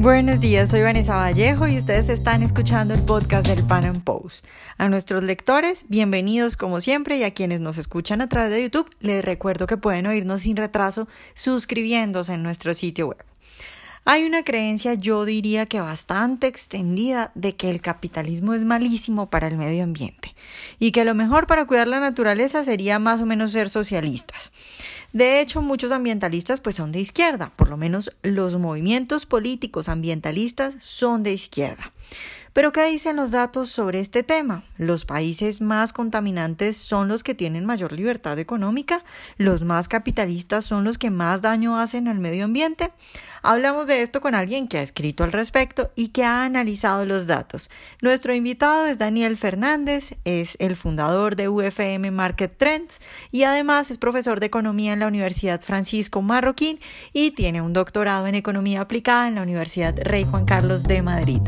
Buenos días, soy Vanessa Vallejo y ustedes están escuchando el podcast del Pan Am Post. A nuestros lectores, bienvenidos como siempre y a quienes nos escuchan a través de YouTube, les recuerdo que pueden oírnos sin retraso suscribiéndose en nuestro sitio web. Hay una creencia, yo diría que bastante extendida, de que el capitalismo es malísimo para el medio ambiente y que lo mejor para cuidar la naturaleza sería más o menos ser socialistas. De hecho, muchos ambientalistas pues son de izquierda, por lo menos los movimientos políticos ambientalistas son de izquierda. Pero ¿qué dicen los datos sobre este tema? Los países más contaminantes son los que tienen mayor libertad económica, los más capitalistas son los que más daño hacen al medio ambiente. Hablamos de esto con alguien que ha escrito al respecto y que ha analizado los datos. Nuestro invitado es Daniel Fernández, es el fundador de UFM Market Trends y además es profesor de economía en la Universidad Francisco Marroquín y tiene un doctorado en economía aplicada en la Universidad Rey Juan Carlos de Madrid.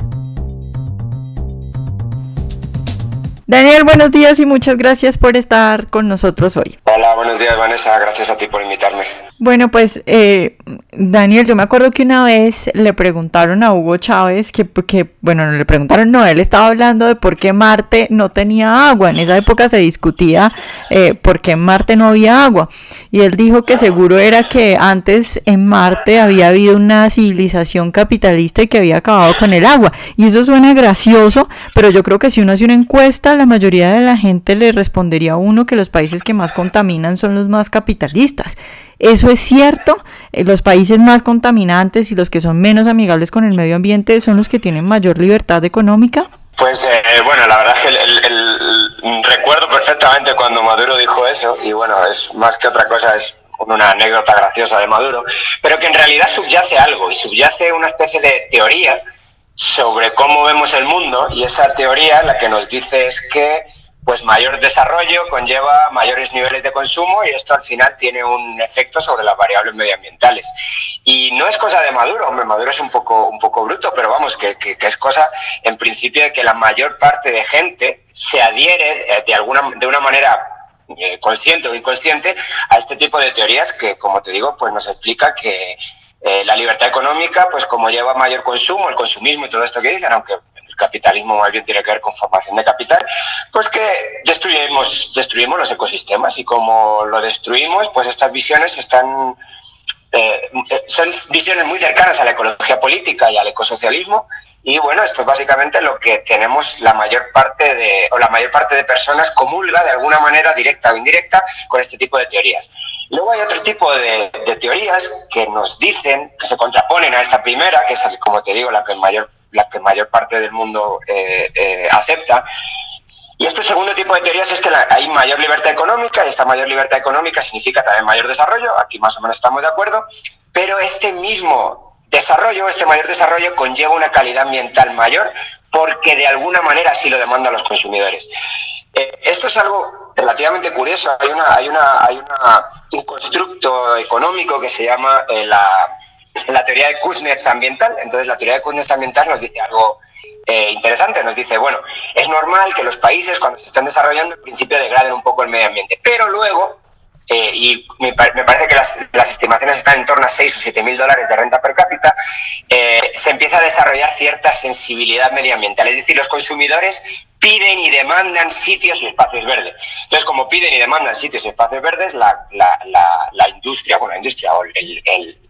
Daniel, buenos días y muchas gracias por estar con nosotros hoy. Hola, buenos días Vanessa, gracias a ti por invitarme. Bueno, pues eh, Daniel, yo me acuerdo que una vez le preguntaron a Hugo Chávez que, que, bueno, no le preguntaron, no, él estaba hablando de por qué Marte no tenía agua. En esa época se discutía eh, por qué en Marte no había agua. Y él dijo que seguro era que antes en Marte había habido una civilización capitalista y que había acabado con el agua. Y eso suena gracioso, pero yo creo que si uno hace una encuesta, la mayoría de la gente le respondería a uno que los países que más contaminan son los más capitalistas. Eso es cierto, eh, los países más contaminantes y los que son menos amigables con el medio ambiente son los que tienen mayor libertad económica. Pues eh, bueno, la verdad es que el, recuerdo perfectamente cuando Maduro dijo eso y bueno, es más que otra cosa, es una anécdota graciosa de Maduro, pero que en realidad subyace algo y subyace una especie de teoría sobre cómo vemos el mundo y esa teoría la que nos dice es que pues mayor desarrollo conlleva mayores niveles de consumo y esto al final tiene un efecto sobre las variables medioambientales. Y no es cosa de Maduro, hombre, Maduro es un poco, un poco bruto, pero vamos, que, es cosa en principio de que la mayor parte de gente se adhiere eh, de, alguna, de una manera eh, consciente o inconsciente a este tipo de teorías que, como te digo, pues nos explica que eh, la libertad económica, pues como lleva mayor consumo, el consumismo y todo esto que dicen, aunque capitalismo más bien tiene que ver con formación de capital, pues que destruimos, destruimos los ecosistemas y como lo destruimos, pues estas visiones están, eh, son visiones muy cercanas a la ecología política y al ecosocialismo y bueno, esto es básicamente lo que tenemos la mayor parte de, o la mayor parte de personas comulga de alguna manera directa o indirecta con este tipo de teorías. Luego hay otro tipo de, de teorías que nos dicen, que se contraponen a esta primera, que es, como te digo, la que mayor la que mayor parte del mundo eh, eh, acepta. Y este segundo tipo de teorías es que hay mayor libertad económica, y esta mayor libertad económica significa también mayor desarrollo, aquí más o menos estamos de acuerdo, pero este mismo desarrollo, este mayor desarrollo conlleva una calidad ambiental mayor porque de alguna manera sí lo demandan los consumidores. Eh, esto es algo relativamente curioso. Hay, una, hay, una, hay una, un constructo económico que se llama la la teoría de Kuznets ambiental. Entonces, la teoría de Kuznets ambiental nos dice algo eh, interesante. Nos dice, bueno, es normal que los países, cuando se están desarrollando, al principio degraden un poco el medio ambiente, pero luego, eh, y me, parece que las, estimaciones están en torno a 6 o 7 mil dólares de renta per cápita, eh, se empieza a desarrollar cierta sensibilidad medioambiental. Es decir, los consumidores piden y demandan sitios y espacios verdes. Entonces, como piden y demandan sitios y espacios verdes, la, la, industria, bueno, la industria o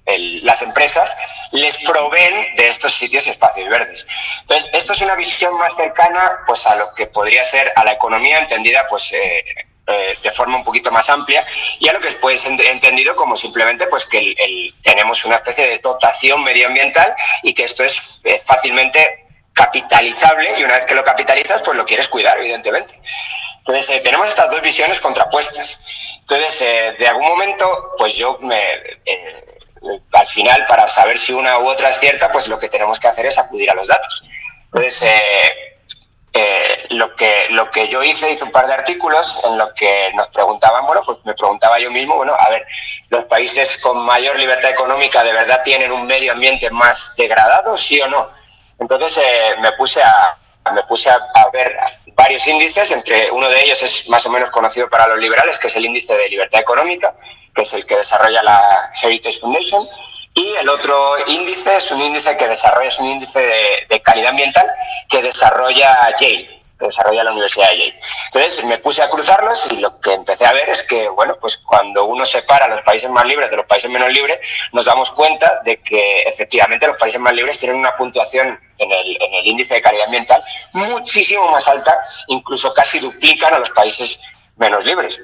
las empresas les proveen de estos sitios y espacios verdes. Entonces, esto es una visión más cercana pues, a lo que podría ser a la economía entendida pues, eh, eh, de forma un poquito más amplia y a lo que puede ser entendido como simplemente pues, que tenemos una especie de dotación medioambiental y que esto es fácilmente capitalizable y una vez que lo capitalizas, pues lo quieres cuidar, evidentemente. Entonces, eh, tenemos estas dos visiones contrapuestas. Entonces, eh, de algún momento, pues yo me, eh, al final, para saber si una u otra es cierta, pues lo que tenemos que hacer es acudir a los datos. Entonces, lo, que, lo que yo hice, hice un par de artículos en los que nos preguntaban, bueno, pues me preguntaba yo mismo, bueno, a ver, ¿los países con mayor libertad económica de verdad tienen un medio ambiente más degradado, sí o no? Entonces eh, me puse a me puse a, ver varios índices, entre uno de ellos es más o menos conocido para los liberales, que es el índice de libertad económica, que es el que desarrolla la Heritage Foundation, Y el otro índice es un índice que desarrolla, es un índice de, calidad ambiental que desarrolla Yale, que desarrolla la Universidad de Yale. Entonces me puse a cruzarlos y lo que empecé a ver es que, bueno, pues cuando uno separa los países más libres de los países menos libres, nos damos cuenta de que efectivamente los países más libres tienen una puntuación en el, en el índice de calidad ambiental muchísimo más alta, incluso casi duplican a los países menos libres.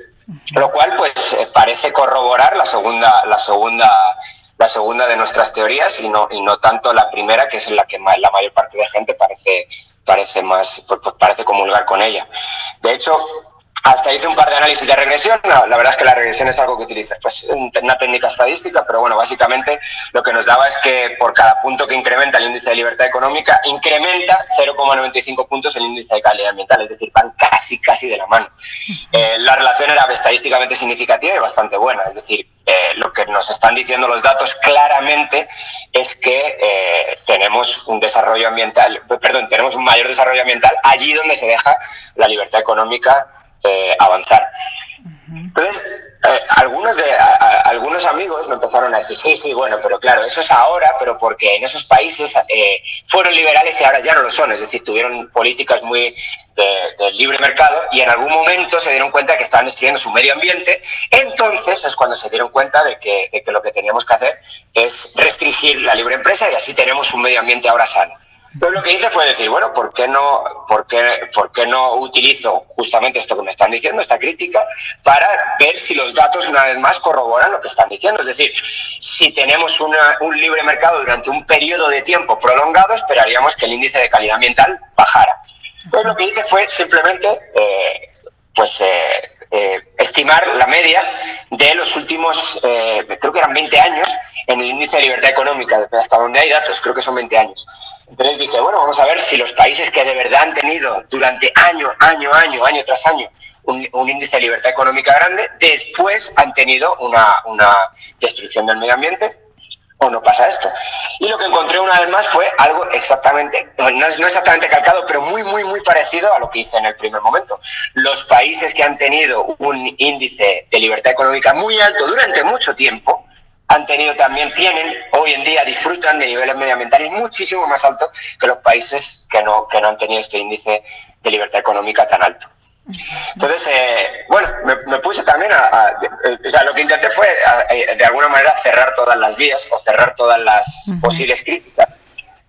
Lo cual, pues, eh, parece corroborar la segunda, la segunda la segunda de nuestras teorías y no, y no tanto la primera, que es la que la mayor parte de gente parece, parece más, pues, pues parece comulgar con ella. De hecho, hasta hice un par de análisis de regresión. la verdad es que la regresión es algo que utiliza, pues una técnica estadística, pero bueno, básicamente lo que nos daba es que por cada punto que incrementa el índice de libertad económica, incrementa 0,95 puntos el índice de calidad ambiental, es decir, van casi, casi de la mano. Eh, la relación era estadísticamente significativa y bastante buena, es decir, eh, lo que nos están diciendo los datos claramente es que eh, tenemos un desarrollo ambiental, perdón, tenemos un mayor desarrollo ambiental allí donde se deja la libertad económica eh, avanzar. Entonces, eh, algunos, de, algunos amigos me empezaron a decir, sí, sí, bueno, pero claro, eso es ahora, pero porque en esos países eh, fueron liberales y ahora ya no lo son, es decir, tuvieron políticas muy de, libre mercado y en algún momento se dieron cuenta de que estaban destruyendo su medio ambiente, entonces es cuando se dieron cuenta de que, de que lo que teníamos que hacer es restringir la libre empresa y así tenemos un medio ambiente ahora sano. Entonces lo que hice fue decir, bueno, ¿por qué, no, por, qué, ¿por qué no utilizo justamente esto que me están diciendo, esta crítica, para ver si los datos una vez más corroboran lo que están diciendo? Es decir, si tenemos un libre mercado durante un periodo de tiempo prolongado, esperaríamos que el índice de calidad ambiental bajara. Entonces lo que hice fue simplemente, eh, pues... Eh, eh, estimar la media de los últimos, creo que eran 20 años, en el índice de libertad económica, hasta donde hay datos, creo que son 20 años. Entonces dije, bueno, vamos a ver si los países que de verdad han tenido durante año, año, año, año tras año un, índice de libertad económica grande, después han tenido una, una destrucción del medio ambiente o no pasa esto. Y lo que encontré una vez más fue algo exactamente, no no exactamente calcado, pero muy, muy, muy parecido a lo que hice en el primer momento. Los países que han tenido un índice de libertad económica muy alto durante mucho tiempo, han tenido también, tienen, hoy en día disfrutan de niveles medioambientales muchísimo más altos que los países que no, que no han tenido este índice de libertad económica tan alto. Entonces, eh, bueno, me, puse también a, O sea, lo que intenté fue, eh, de alguna manera, cerrar todas las vías o cerrar todas las posibles críticas.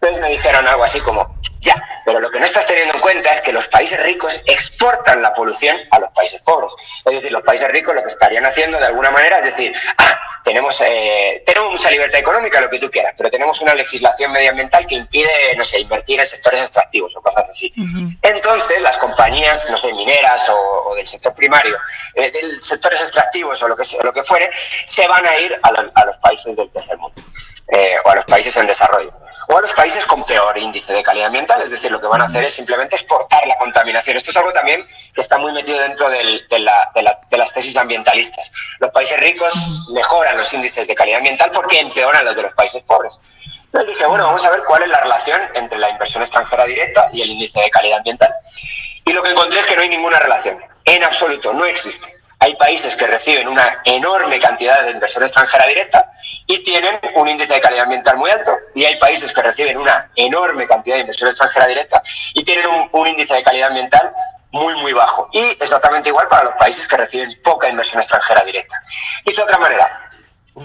Entonces me dijeron algo así como, ya, pero lo que no estás teniendo en cuenta es que los países ricos exportan la polución a los países pobres. Es decir, los países ricos lo que estarían haciendo de alguna manera es decir, ah, tenemos, eh, tenemos mucha libertad económica, lo que tú quieras, pero tenemos una legislación medioambiental que impide, no sé, invertir en sectores extractivos o cosas así. Entonces, las compañías, no sé, mineras o, del sector primario, eh, del sectores extractivos o lo que, lo que fuere, se van a ir a, los países del tercer mundo eh, o a los países en desarrollo o a los países con peor índice de calidad ambiental. Es decir, lo que van a hacer es simplemente exportar la contaminación. Esto es algo también que está muy metido dentro de, las tesis ambientalistas. Los países ricos mejoran los índices de calidad ambiental porque empeoran los de los países pobres. Entonces dije, bueno, vamos a ver cuál es la relación entre la inversión extranjera directa y el índice de calidad ambiental. Y lo que encontré es que no hay ninguna relación. En absoluto, no existe. Hay países que reciben una enorme cantidad de inversión extranjera directa y tienen un índice de calidad ambiental muy alto, y hay países que reciben una enorme cantidad de inversión extranjera directa y tienen un, índice de calidad ambiental muy, muy bajo. Y exactamente igual para los países que reciben poca inversión extranjera directa. Y de otra manera,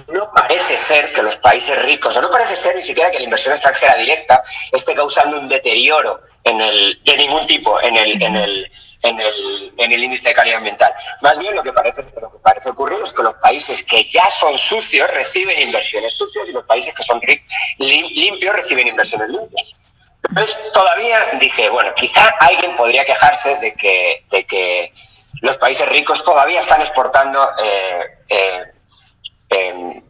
no parece ser que los países ricos, o no parece ser ni siquiera que la inversión extranjera directa esté causando un deterioro en el, de ningún tipo en el, en el, en el, en el índice de calidad ambiental. Más bien lo que, parece, lo que parece ocurrir es que los países que ya son sucios reciben inversiones sucias y los países que son limpios reciben inversiones limpias. Entonces todavía dije, bueno, quizá alguien podría quejarse de que, de que los países ricos todavía están exportando eh, eh,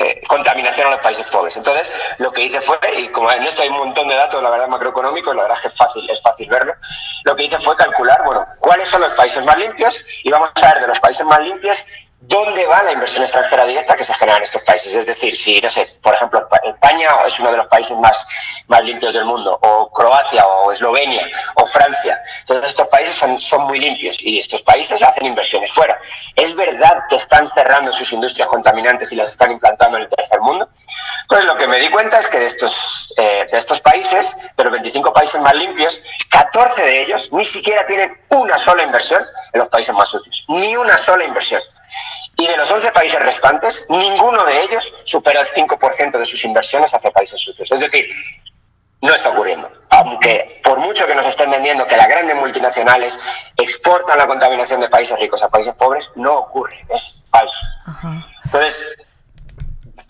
eh, contaminación a los países pobres. Entonces, lo que hice fue, y como en esto hay un montón de datos, la verdad, macroeconómicos, la verdad es que es fácil, es fácil verlo, lo que hice fue calcular, bueno, cuáles son los países más limpios y vamos a ver de los países más limpios dónde va la inversión extranjera directa que se genera en estos países. Es decir, si, no sé, por ejemplo, España es uno de los países más, más limpios del mundo, o Croacia, o Eslovenia, o Francia, todos estos países son, son muy limpios y estos países hacen inversiones fuera. ¿Es verdad que están cerrando sus industrias contaminantes y las están implantando en el tercer mundo? Pues lo que me di cuenta es que de estos, eh, de estos países, de los 25 países más limpios, 14 de ellos ni siquiera tienen una sola inversión en los países más sucios. Ni una sola inversión. Y de los 11 países restantes, ninguno de ellos supera el 5% de sus inversiones hacia países sucios. Es decir, no está ocurriendo. Aunque por mucho que nos estén vendiendo que las grandes multinacionales exportan la contaminación de países ricos a países pobres, no ocurre, es falso. Entonces,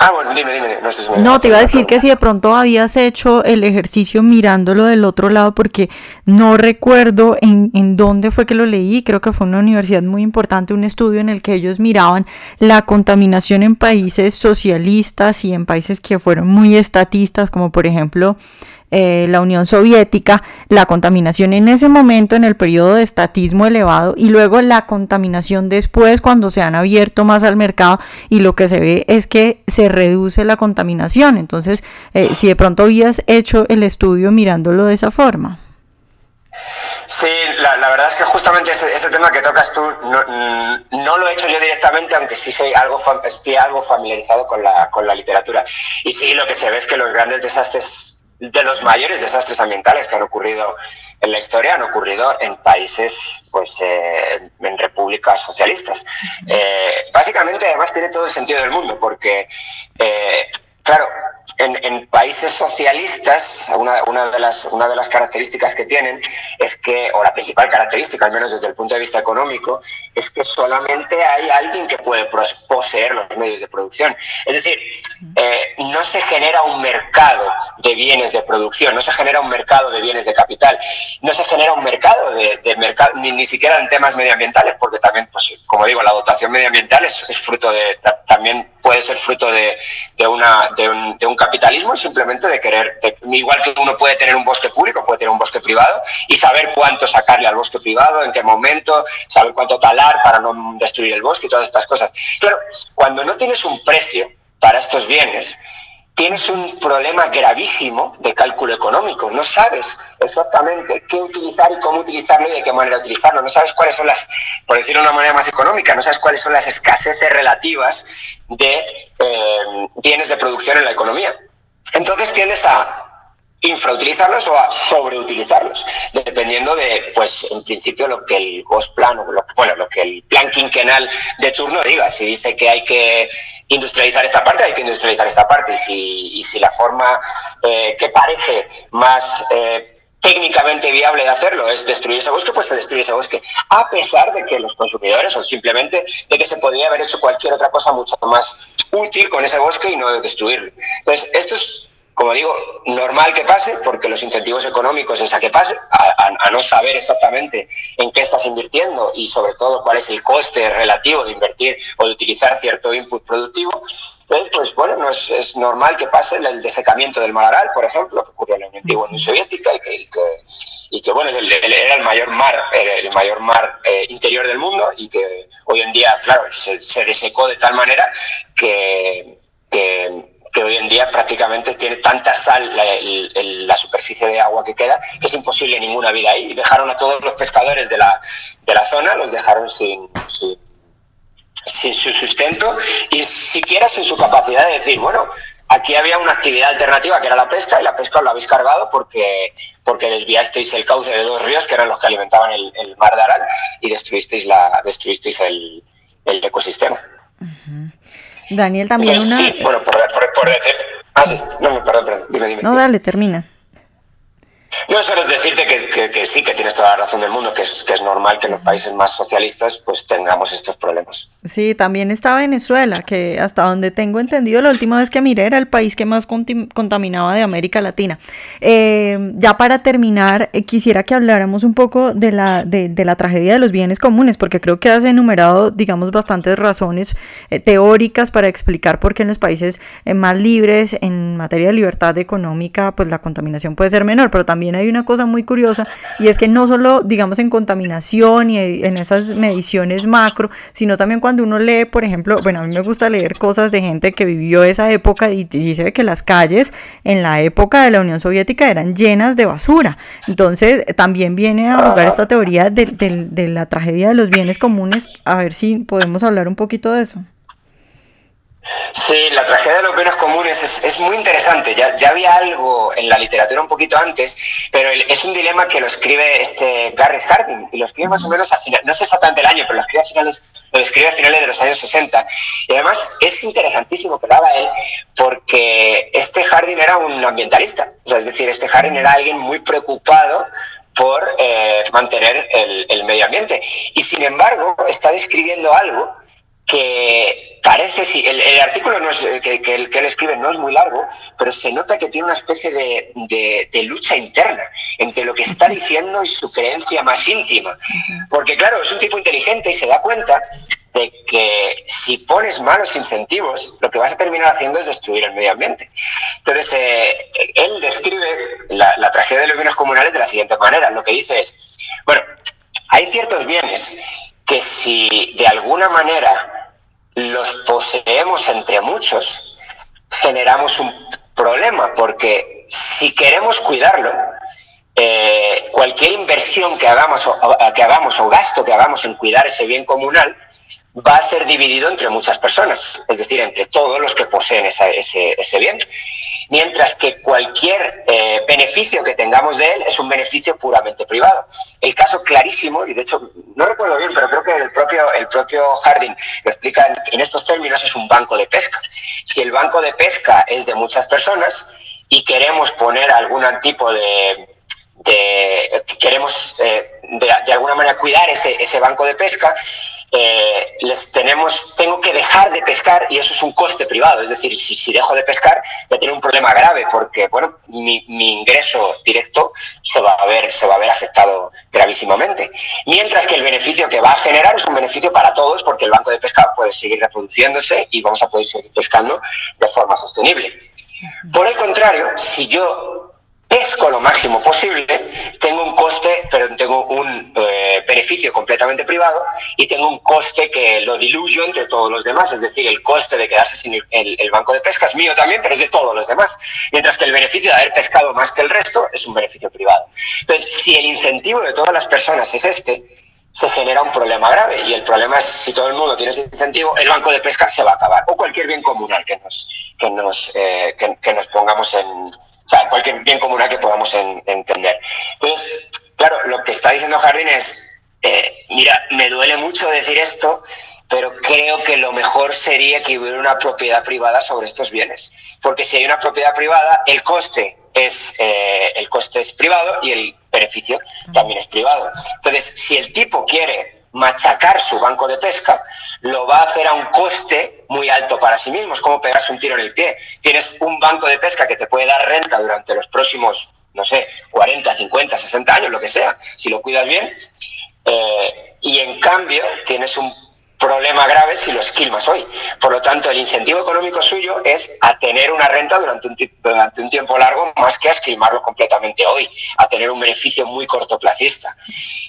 Ah, bueno, dime, dime. No, no te iba a decir que si de pronto habías hecho el ejercicio mirándolo del otro lado, porque no recuerdo en, en dónde fue que lo leí, creo que fue una universidad muy importante, un estudio en el que ellos miraban la contaminación en países socialistas y en países que fueron muy estatistas, como por ejemplo eh, la Unión Soviética, la contaminación en ese momento, en el periodo de estatismo elevado, y luego la contaminación después cuando se han abierto más al mercado y lo que se ve es que se reduce la contaminación. Entonces, eh, si de pronto habías hecho el estudio mirándolo de esa forma. Sí, la, verdad es que justamente ese, tema que tocas tú mm, no, lo he hecho yo directamente, aunque sí soy algo, estoy algo familiarizado con la, con la literatura. Y sí, lo que se ve es que los grandes desastres de los mayores desastres ambientales que han ocurrido en la historia han ocurrido en países, pues, eh, en repúblicas socialistas. Eh, básicamente, además, tiene todo el sentido del mundo, porque, eh, claro, en, países socialistas, una, una, de las, una de las características que tienen es que, o la principal característica, al menos desde el punto de vista económico, es que solamente hay alguien que puede poseer los medios de producción. Es decir, eh, no se genera un mercado de bienes de producción, no se genera un mercado de bienes de capital, no se genera un mercado de, mercado, ni, ni, siquiera en temas medioambientales, porque también, pues, como digo, la dotación medioambiental es, fruto de, también puede ser fruto de, de una, de un, de un capitalismo simplemente de querer, igual que uno puede tener un bosque público, puede tener un bosque privado y saber cuánto sacarle al bosque privado, en qué momento, saber cuánto talar para no destruir el bosque y todas estas cosas. Claro, cuando no tienes un precio para estos bienes, tienes un problema gravísimo de cálculo económico. No sabes exactamente qué utilizar y cómo utilizarlo y de qué manera utilizarlo. No sabes cuáles son las, por decirlo de una manera más económica, no sabes cuáles son las escaseces relativas de eh, bienes de producción en la economía. Entonces tiendes a infrautilizarlos o a sobreutilizarlos, dependiendo de, pues, en principio lo que el plan o lo, bueno, lo que el plan quinquenal de turno diga. Si dice que hay que industrializar esta parte, hay que industrializar esta parte. Y si, y si la forma eh, que parece más eh, técnicamente viable de hacerlo es destruir ese bosque, pues se destruye ese bosque, a pesar de que los consumidores o simplemente de que se podría haber hecho cualquier otra cosa mucho más útil con ese bosque y no destruirlo. Entonces, esto es como digo, normal que pase, porque los incentivos económicos es a que pase, a, no saber exactamente en qué estás invirtiendo y sobre todo cuál es el coste relativo de invertir o de utilizar cierto input productivo. Entonces, pues bueno, no es, normal que pase el, desecamiento del mar Aral, por ejemplo, que ocurrió en la antigua Unión Soviética y que, y que, bueno, era el mayor mar, el mayor mar eh, interior del mundo y que hoy en día, claro, se, se desecó de tal manera que que, hoy en día prácticamente tiene tanta sal la, la, superficie de agua que queda que es imposible ninguna vida ahí. Y dejaron a todos los pescadores de la, de la zona, los dejaron sin, sin, su sustento y siquiera sin su capacidad de decir, bueno, aquí había una actividad alternativa que era la pesca y la pesca os la habéis cargado porque, porque desviasteis el cauce de dos ríos que eran los que alimentaban el, mar de Aral y destruisteis, la, destruisteis el, el ecosistema. Daniel, también una... Sí, bueno, por, por, decir... Ah, sí, no, perdón, perdón, dime, dime. No, dale, termina. No, solo decirte que, sí, que tienes toda la razón del mundo, que es, que es normal que en los países más socialistas pues tengamos estos problemas. Sí, también está Venezuela, que hasta donde tengo entendido, la última vez que miré era el país que más contaminaba de América Latina. Eh, ya para terminar, eh, quisiera que habláramos un poco de la, de, la tragedia de los bienes comunes, porque creo que has enumerado, digamos, bastantes razones eh, teóricas para explicar por qué en los países más libres, en materia de libertad económica, pues la contaminación puede ser menor, pero también hay una cosa muy curiosa y es que no solo, digamos, en contaminación y en esas mediciones macro, sino también cuando uno lee, por ejemplo, bueno, a mí me gusta leer cosas de gente que vivió esa época y dice que las calles en la época de la Unión Soviética eran llenas de basura. Entonces, también viene a jugar esta teoría de, de la tragedia de los bienes comunes. A ver si podemos hablar un poquito de eso. Sí, la tragedia de los bienes comunes es, muy interesante. Ya, ya, había algo en la literatura un poquito antes, pero es un dilema que lo escribe este Garrett Harding y lo escribe más o menos a final, no sé exactamente el año, pero lo escribe a finales, lo escribe a finales de los años 60. Y además es interesantísimo que lo haga él porque este Harding era un ambientalista. O sea, es decir, este Harding era alguien muy preocupado por eh, mantener el, el medio ambiente. Y sin embargo, está describiendo algo que parece, sí, el, artículo no es, eh, que, que, él, escribe no es muy largo, pero se nota que tiene una especie de, de, lucha interna entre lo que está diciendo y su creencia más íntima. Porque claro, es un tipo inteligente y se da cuenta de que si pones malos incentivos, lo que vas a terminar haciendo es destruir el medio ambiente. Entonces, eh, él describe la, la tragedia de los bienes comunales de la siguiente manera. Lo que dice es, bueno, hay ciertos bienes que si de alguna manera los poseemos entre muchos, generamos un problema, porque si queremos cuidarlo, eh, cualquier inversión que hagamos, o, que hagamos o gasto que hagamos en cuidar ese bien comunal va a ser dividido entre muchas personas, es decir, entre todos los que poseen ese, bien, mientras que cualquier eh, beneficio que tengamos de él es un beneficio puramente privado. El caso clarísimo, y de hecho no recuerdo bien, pero creo que el propio, el propio Harding lo explica en, estos términos, es un banco de pesca. Si el banco de pesca es de muchas personas y queremos poner algún tipo de, queremos eh, de, alguna manera cuidar ese, ese banco de pesca, eh, les tenemos, tengo que dejar de pescar y eso es un coste privado. Es decir, si, dejo de pescar, voy a tener un problema grave porque, bueno, mi, mi, ingreso directo se va, a ver, se va a ver afectado gravísimamente. Mientras que el beneficio que va a generar es un beneficio para todos porque el banco de pesca puede seguir reproduciéndose y vamos a poder seguir pescando de forma sostenible. Por el contrario, si yo pesco lo máximo posible, tengo un coste, pero tengo un eh, beneficio completamente privado y tengo un coste que lo diluyo entre todos los demás, es decir, el coste de quedarse sin el, banco de pesca es mío también, pero es de todos los demás, mientras que el beneficio de haber pescado más que el resto es un beneficio privado. Entonces, si el incentivo de todas las personas es este, se genera un problema grave y el problema es si todo el mundo tiene ese incentivo, el banco de pesca se va a acabar o cualquier bien comunal que nos, que nos, eh, que nos pongamos en o sea, cualquier bien comunal que podamos entender. Entonces, claro, lo que está diciendo Jardín es, eh, mira, me duele mucho decir esto, pero creo que lo mejor sería que hubiera una propiedad privada sobre estos bienes, porque si hay una propiedad privada, el coste es eh, el coste es privado y el beneficio también es privado. Entonces, si el tipo quiere machacar su banco de pesca, lo va a hacer a un coste muy alto para sí mismo. Es como pegarse un tiro en el pie. Tienes un banco de pesca que te puede dar renta durante los próximos, no sé, 40, 50, 60 años, lo que sea, si lo cuidas bien. Eh, y en cambio tienes un problema grave si lo esquilmas hoy. Por lo tanto, el incentivo económico suyo es a tener una renta durante un, durante un tiempo largo más que a esquilmarlo completamente hoy, a tener un beneficio muy cortoplacista.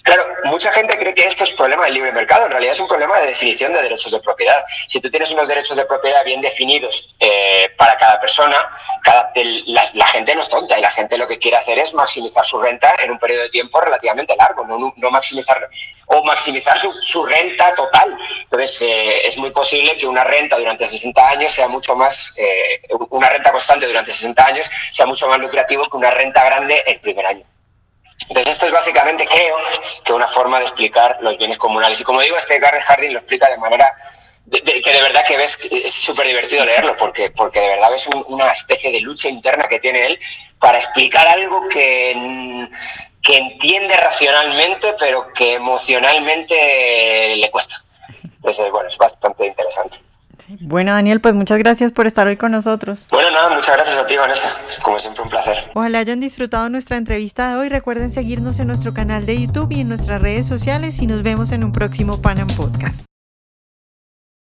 Claro, mucha gente cree que esto es problema del libre mercado, en realidad es un problema de definición de derechos de propiedad. Si tú tienes unos derechos de propiedad bien definidos eh, para cada persona, cada, la, gente no es tonta y la gente lo que quiere hacer es maximizar su renta en un periodo de tiempo relativamente largo, no, no maximizar o maximizar su, su renta total entonces, eh, es muy posible que una renta durante 60 años sea mucho más, eh, una renta constante durante 60 años sea mucho más lucrativo que una renta grande el primer año. Entonces, esto es básicamente, creo, que una forma de explicar los bienes comunales. Y como digo, este Garrett Harding lo explica de manera que de verdad que ves, es súper divertido leerlo, porque, porque de verdad ves una especie de lucha interna que tiene él para explicar algo que, que entiende racionalmente, pero que emocionalmente le cuesta. Entonces, bueno, es bastante interesante. Bueno, Daniel, pues muchas gracias por estar hoy con nosotros. Bueno, nada, muchas gracias a ti, Vanessa. Como siempre, un placer. Ojalá hayan disfrutado nuestra entrevista de hoy. Recuerden seguirnos en nuestro canal de YouTube y en nuestras redes sociales y nos vemos en un próximo Panam Podcast.